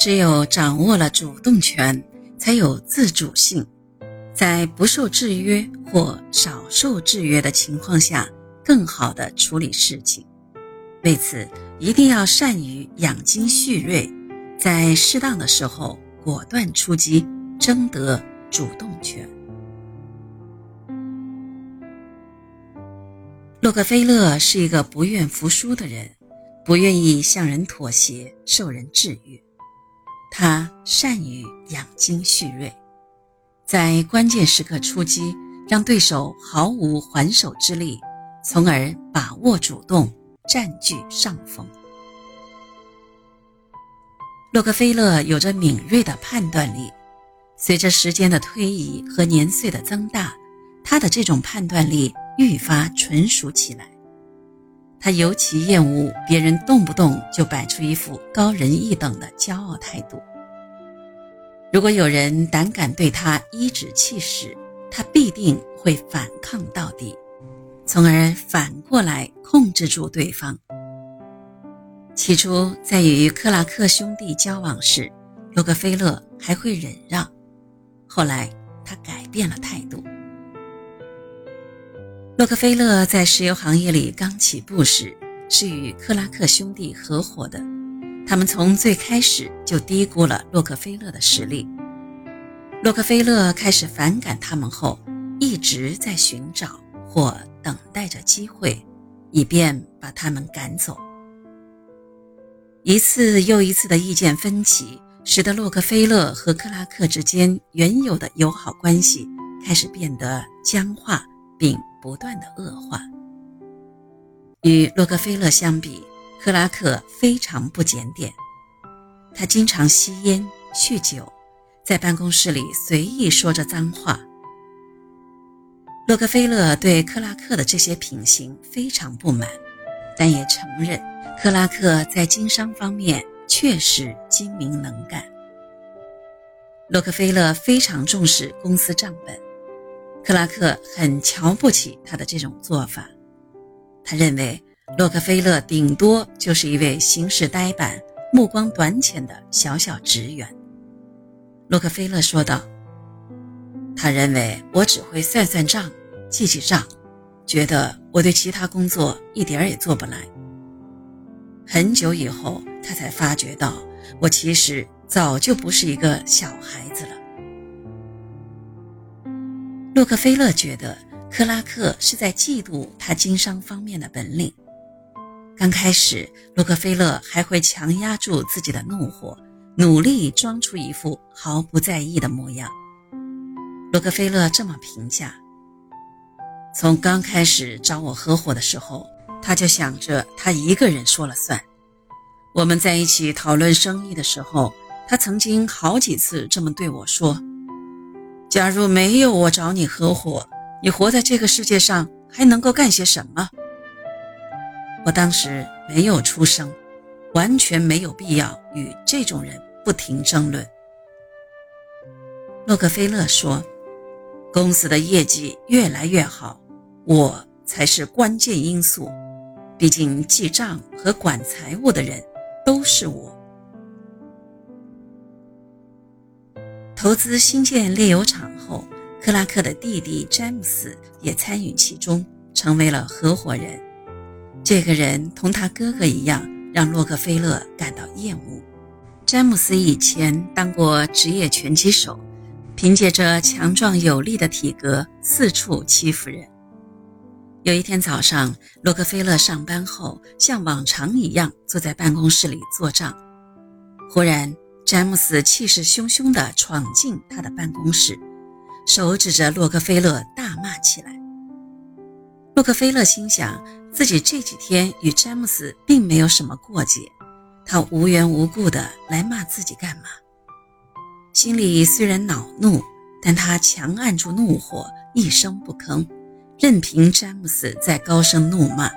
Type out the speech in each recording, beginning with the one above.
只有掌握了主动权，才有自主性，在不受制约或少受制约的情况下，更好地处理事情。为此，一定要善于养精蓄锐，在适当的时候果断出击，争得主动权。洛克菲勒是一个不愿服输的人，不愿意向人妥协、受人制约。他善于养精蓄锐，在关键时刻出击，让对手毫无还手之力，从而把握主动，占据上风。洛克菲勒有着敏锐的判断力，随着时间的推移和年岁的增大，他的这种判断力。愈发纯熟起来，他尤其厌恶别人动不动就摆出一副高人一等的骄傲态度。如果有人胆敢对他颐指气使，他必定会反抗到底，从而反过来控制住对方。起初，在与克拉克兄弟交往时，洛克菲勒还会忍让，后来他改变了态度。洛克菲勒在石油行业里刚起步时，是与克拉克兄弟合伙的。他们从最开始就低估了洛克菲勒的实力。洛克菲勒开始反感他们后，一直在寻找或等待着机会，以便把他们赶走。一次又一次的意见分歧，使得洛克菲勒和克拉克之间原有的友好关系开始变得僵化，并。不断的恶化。与洛克菲勒相比，克拉克非常不检点。他经常吸烟、酗酒，在办公室里随意说着脏话。洛克菲勒对克拉克的这些品行非常不满，但也承认克拉克在经商方面确实精明能干。洛克菲勒非常重视公司账本。克拉克很瞧不起他的这种做法，他认为洛克菲勒顶多就是一位行事呆板、目光短浅的小小职员。洛克菲勒说道：“他认为我只会算算账、记记账，觉得我对其他工作一点儿也做不来。很久以后，他才发觉到我其实早就不是一个小孩子了。”洛克菲勒觉得克拉克是在嫉妒他经商方面的本领。刚开始，洛克菲勒还会强压住自己的怒火，努力装出一副毫不在意的模样。洛克菲勒这么评价：从刚开始找我合伙的时候，他就想着他一个人说了算。我们在一起讨论生意的时候，他曾经好几次这么对我说。假如没有我找你合伙，你活在这个世界上还能够干些什么？我当时没有出声，完全没有必要与这种人不停争论。洛克菲勒说：“公司的业绩越来越好，我才是关键因素。毕竟记账和管财务的人都是我。”投资新建炼油厂后，克拉克的弟弟詹姆斯也参与其中，成为了合伙人。这个人同他哥哥一样，让洛克菲勒感到厌恶。詹姆斯以前当过职业拳击手，凭借着强壮有力的体格，四处欺负人。有一天早上，洛克菲勒上班后，像往常一样坐在办公室里做账，忽然。詹姆斯气势汹汹地闯进他的办公室，手指着洛克菲勒大骂起来。洛克菲勒心想，自己这几天与詹姆斯并没有什么过节，他无缘无故的来骂自己干嘛？心里虽然恼怒，但他强按住怒火，一声不吭，任凭詹姆斯在高声怒骂。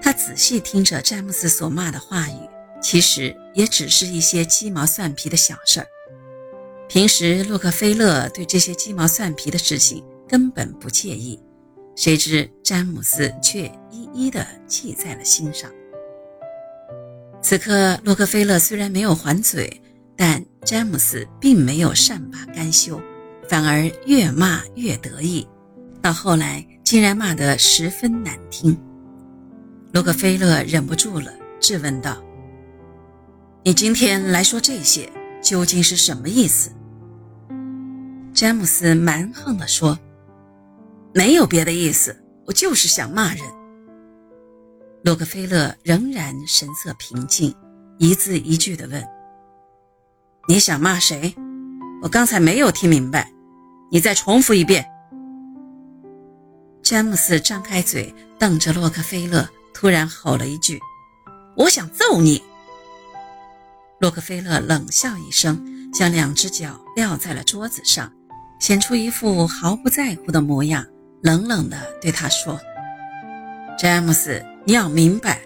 他仔细听着詹姆斯所骂的话语。其实也只是一些鸡毛蒜皮的小事儿。平时洛克菲勒对这些鸡毛蒜皮的事情根本不介意，谁知詹姆斯却一一的记在了心上。此刻，洛克菲勒虽然没有还嘴，但詹姆斯并没有善罢甘休，反而越骂越得意，到后来竟然骂得十分难听。洛克菲勒忍不住了，质问道：“你今天来说这些，究竟是什么意思？”詹姆斯蛮横地说：“没有别的意思，我就是想骂人。”洛克菲勒仍然神色平静，一字一句地问：“你想骂谁？我刚才没有听明白，你再重复一遍。”詹姆斯张开嘴，瞪着洛克菲勒，突然吼了一句：“我想揍你！”洛克菲勒冷笑一声，将两只脚撂在了桌子上，显出一副毫不在乎的模样，冷冷地对他说：“詹姆斯。”你要明白，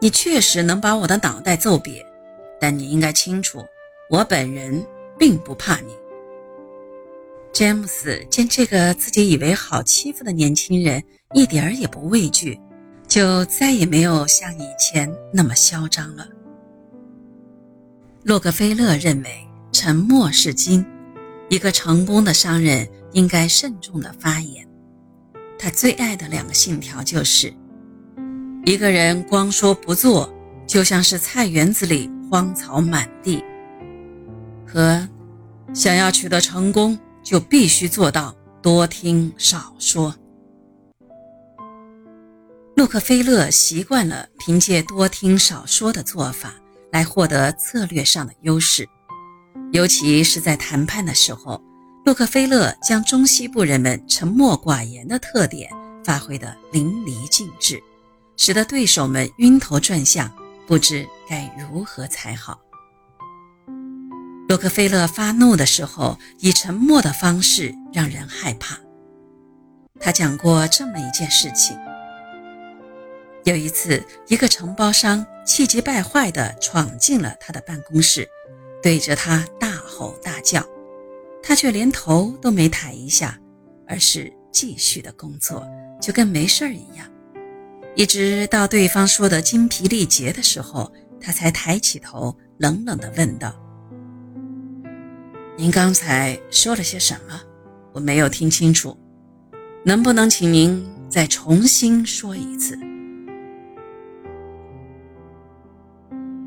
你确实能把我的脑袋揍瘪，但你应该清楚，我本人并不怕你。詹姆斯见这个自己以为好欺负的年轻人一点儿也不畏惧，就再也没有像以前那么嚣张了。洛克菲勒认为沉默是金，一个成功的商人应该慎重的发言。他最爱的两个信条就是。一个人光说不做，就像是菜园子里荒草满地。和想要取得成功，就必须做到多听少说。洛克菲勒习惯了凭借多听少说的做法来获得策略上的优势，尤其是在谈判的时候，洛克菲勒将中西部人们沉默寡言的特点发挥得淋漓尽致。使得对手们晕头转向，不知该如何才好。洛克菲勒发怒的时候，以沉默的方式让人害怕。他讲过这么一件事情：有一次，一个承包商气急败坏地闯进了他的办公室，对着他大吼大叫，他却连头都没抬一下，而是继续的工作，就跟没事儿一样。一直到对方说的精疲力竭的时候，他才抬起头，冷冷的问道：“您刚才说了些什么？我没有听清楚，能不能请您再重新说一次？”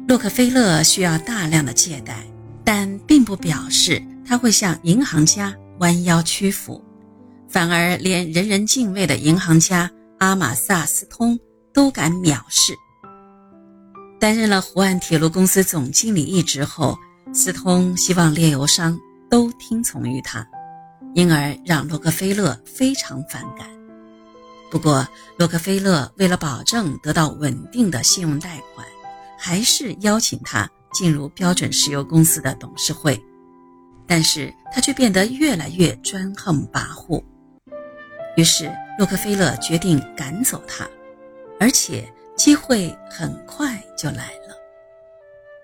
洛克菲勒需要大量的借贷，但并不表示他会向银行家弯腰屈服，反而连人人敬畏的银行家。阿马萨斯通都敢藐视。担任了湖岸铁路公司总经理一职后，斯通希望炼油商都听从于他，因而让洛克菲勒非常反感。不过，洛克菲勒为了保证得到稳定的信用贷款，还是邀请他进入标准石油公司的董事会。但是他却变得越来越专横跋扈。于是，洛克菲勒决定赶走他，而且机会很快就来了。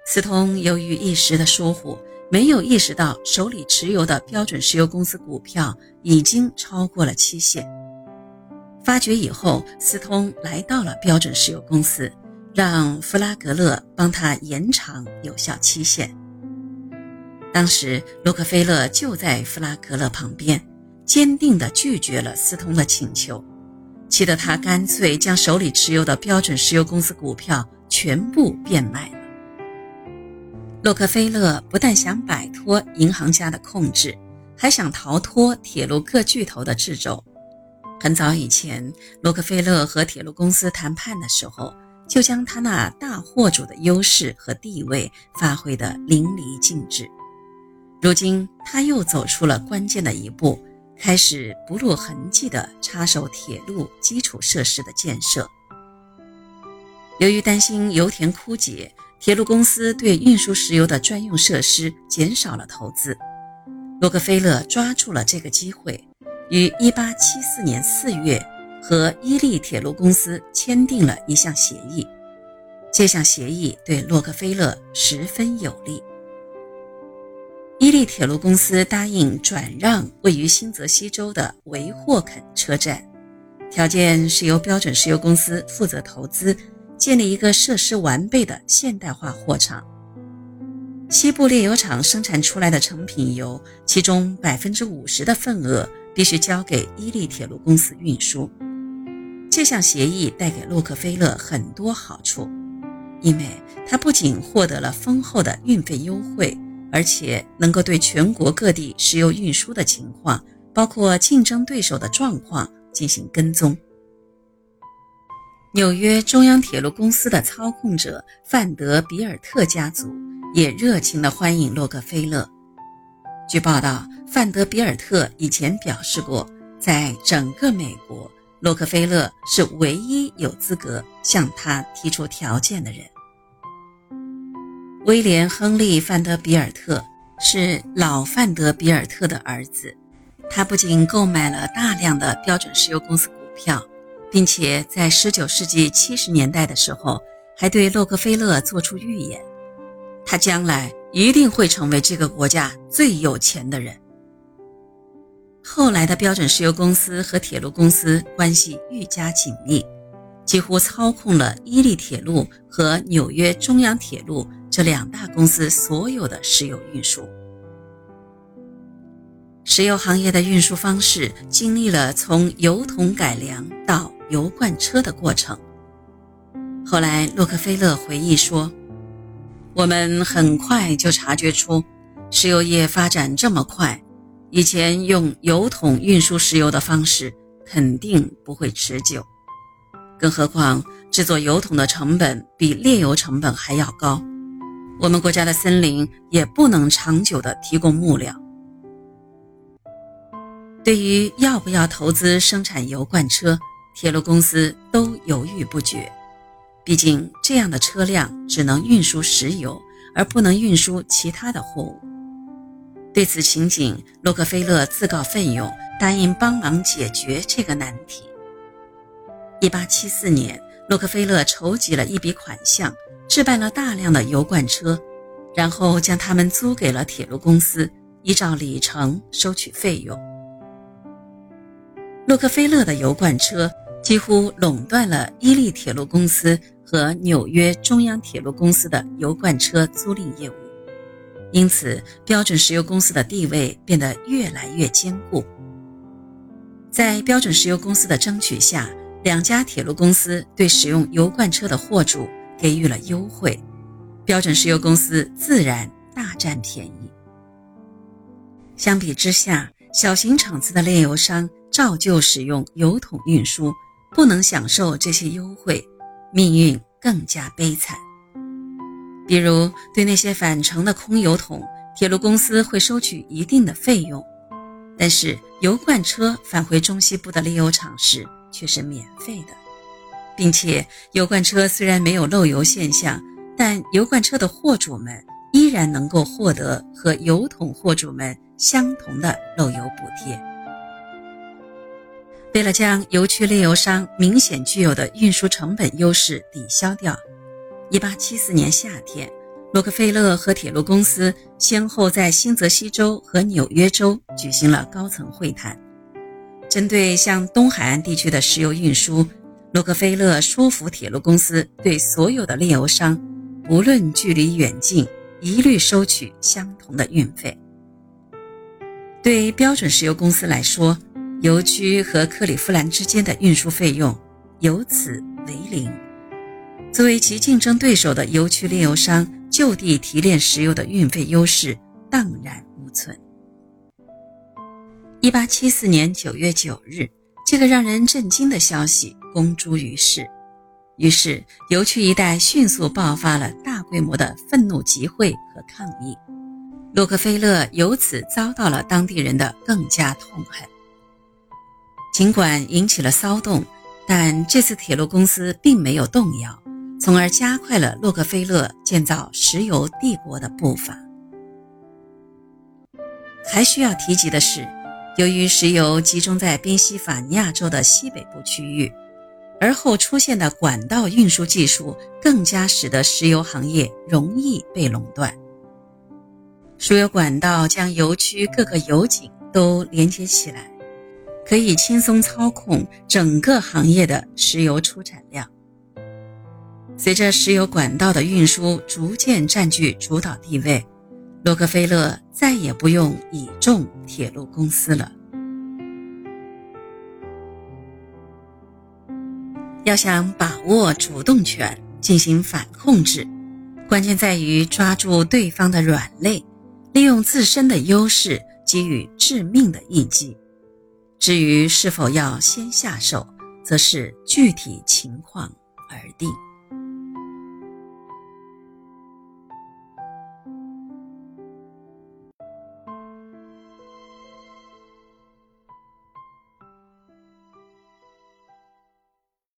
斯通由于一时的疏忽，没有意识到手里持有的标准石油公司股票已经超过了期限。发觉以后，斯通来到了标准石油公司，让弗拉格勒帮他延长有效期限。当时，洛克菲勒就在弗拉格勒旁边。坚定地拒绝了斯通的请求，气得他干脆将手里持有的标准石油公司股票全部变卖了。洛克菲勒不但想摆脱银行家的控制，还想逃脱铁路各巨头的掣肘。很早以前，洛克菲勒和铁路公司谈判的时候，就将他那大货主的优势和地位发挥得淋漓尽致。如今，他又走出了关键的一步。开始不露痕迹地插手铁路基础设施的建设。由于担心油田枯竭，铁路公司对运输石油的专用设施减少了投资。洛克菲勒抓住了这个机会，于1874年4月和伊利铁路公司签订了一项协议。这项协议对洛克菲勒十分有利。伊利铁路公司答应转让位于新泽西州的维霍肯车站，条件是由标准石油公司负责投资，建立一个设施完备的现代化货场。西部炼油厂生产出来的成品油，其中百分之五十的份额必须交给伊利铁路公司运输。这项协议带给洛克菲勒很多好处，因为他不仅获得了丰厚的运费优惠，而且能够对全国各地石油运输的情况，包括竞争对手的状况进行跟踪。纽约中央铁路公司的操控者范德比尔特家族。也热情地欢迎洛克菲勒。据报道，范德比尔特以前表示过，在整个美国，洛克菲勒是唯一有资格向他提出条件的人。威廉·亨利·范德比尔特是老范德比尔特的儿子，他不仅购买了大量的标准石油公司股票，并且在19世纪70年代的时候，还对洛克菲勒做出预言。他将来一定会成为这个国家最有钱的人。后来的标准石油公司和铁路公司关系愈加紧密，几乎操控了伊利铁路和纽约中央铁路这两大公司所有的石油运输。石油行业的运输方式经历了从油桶改良到油罐车的过程。后来，洛克菲勒回忆说。我们很快就察觉出，石油业发展这么快，以前用油桶运输石油的方式肯定不会持久。更何况制作油桶的成本比炼油成本还要高，我们国家的森林也不能长久的提供木料。对于要不要投资生产油罐车，铁路公司都犹豫不决。毕竟，这样的车辆只能运输石油，而不能运输其他的货物。对此情景，洛克菲勒自告奋勇，答应帮忙解决这个难题。1874年，洛克菲勒筹集了一笔款项，置办了大量的油罐车，然后将它们租给了铁路公司，依照里程收取费用。洛克菲勒的油罐车几乎垄断了伊利铁路公司。和纽约中央铁路公司的油罐车租赁业务，因此标准石油公司的地位变得越来越坚固。在标准石油公司的争取下，两家铁路公司对使用油罐车的货主给予了优惠，标准石油公司自然大占便宜。相比之下，小型厂子的炼油商照旧使用油桶运输，不能享受这些优惠。命运更加悲惨。比如，对那些返程的空油桶，铁路公司会收取一定的费用；但是，油罐车返回中西部的炼油厂时却是免费的，并且，油罐车虽然没有漏油现象，但油罐车的货主们依然能够获得和油桶货主们相同的漏油补贴。为了将油区炼油商明显具有的运输成本优势抵消掉，1874年夏天，洛克菲勒和铁路公司先后在新泽西州和纽约州举行了高层会谈。针对向东海岸地区的石油运输，洛克菲勒说服铁路公司对所有的炼油商，不论距离远近，一律收取相同的运费。对标准石油公司来说，油区和克利夫兰之间的运输费用由此为零，作为其竞争对手的油区炼油商就地提炼石油的运费优势荡然无存。一八七四年九月九日，这个让人震惊的消息公诸于世，于是油区一带迅速爆发了大规模的愤怒集会和抗议，洛克菲勒由此遭到了当地人的更加痛恨。尽管引起了骚动，但这次铁路公司并没有动摇，从而加快了洛克菲勒建造石油帝国的步伐。还需要提及的是，由于石油集中在宾夕法尼亚州的西北部区域，而后出现的管道运输技术更加使得石油行业容易被垄断。输油管道将油区各个油井都连接起来。可以轻松操控整个行业的石油出产量。随着石油管道的运输逐渐占据主导地位，洛克菲勒再也不用倚重铁路公司了。要想把握主动权进行反控制，关键在于抓住对方的软肋，利用自身的优势给予致命的一击。至于是否要先下手，则是具体情况而定。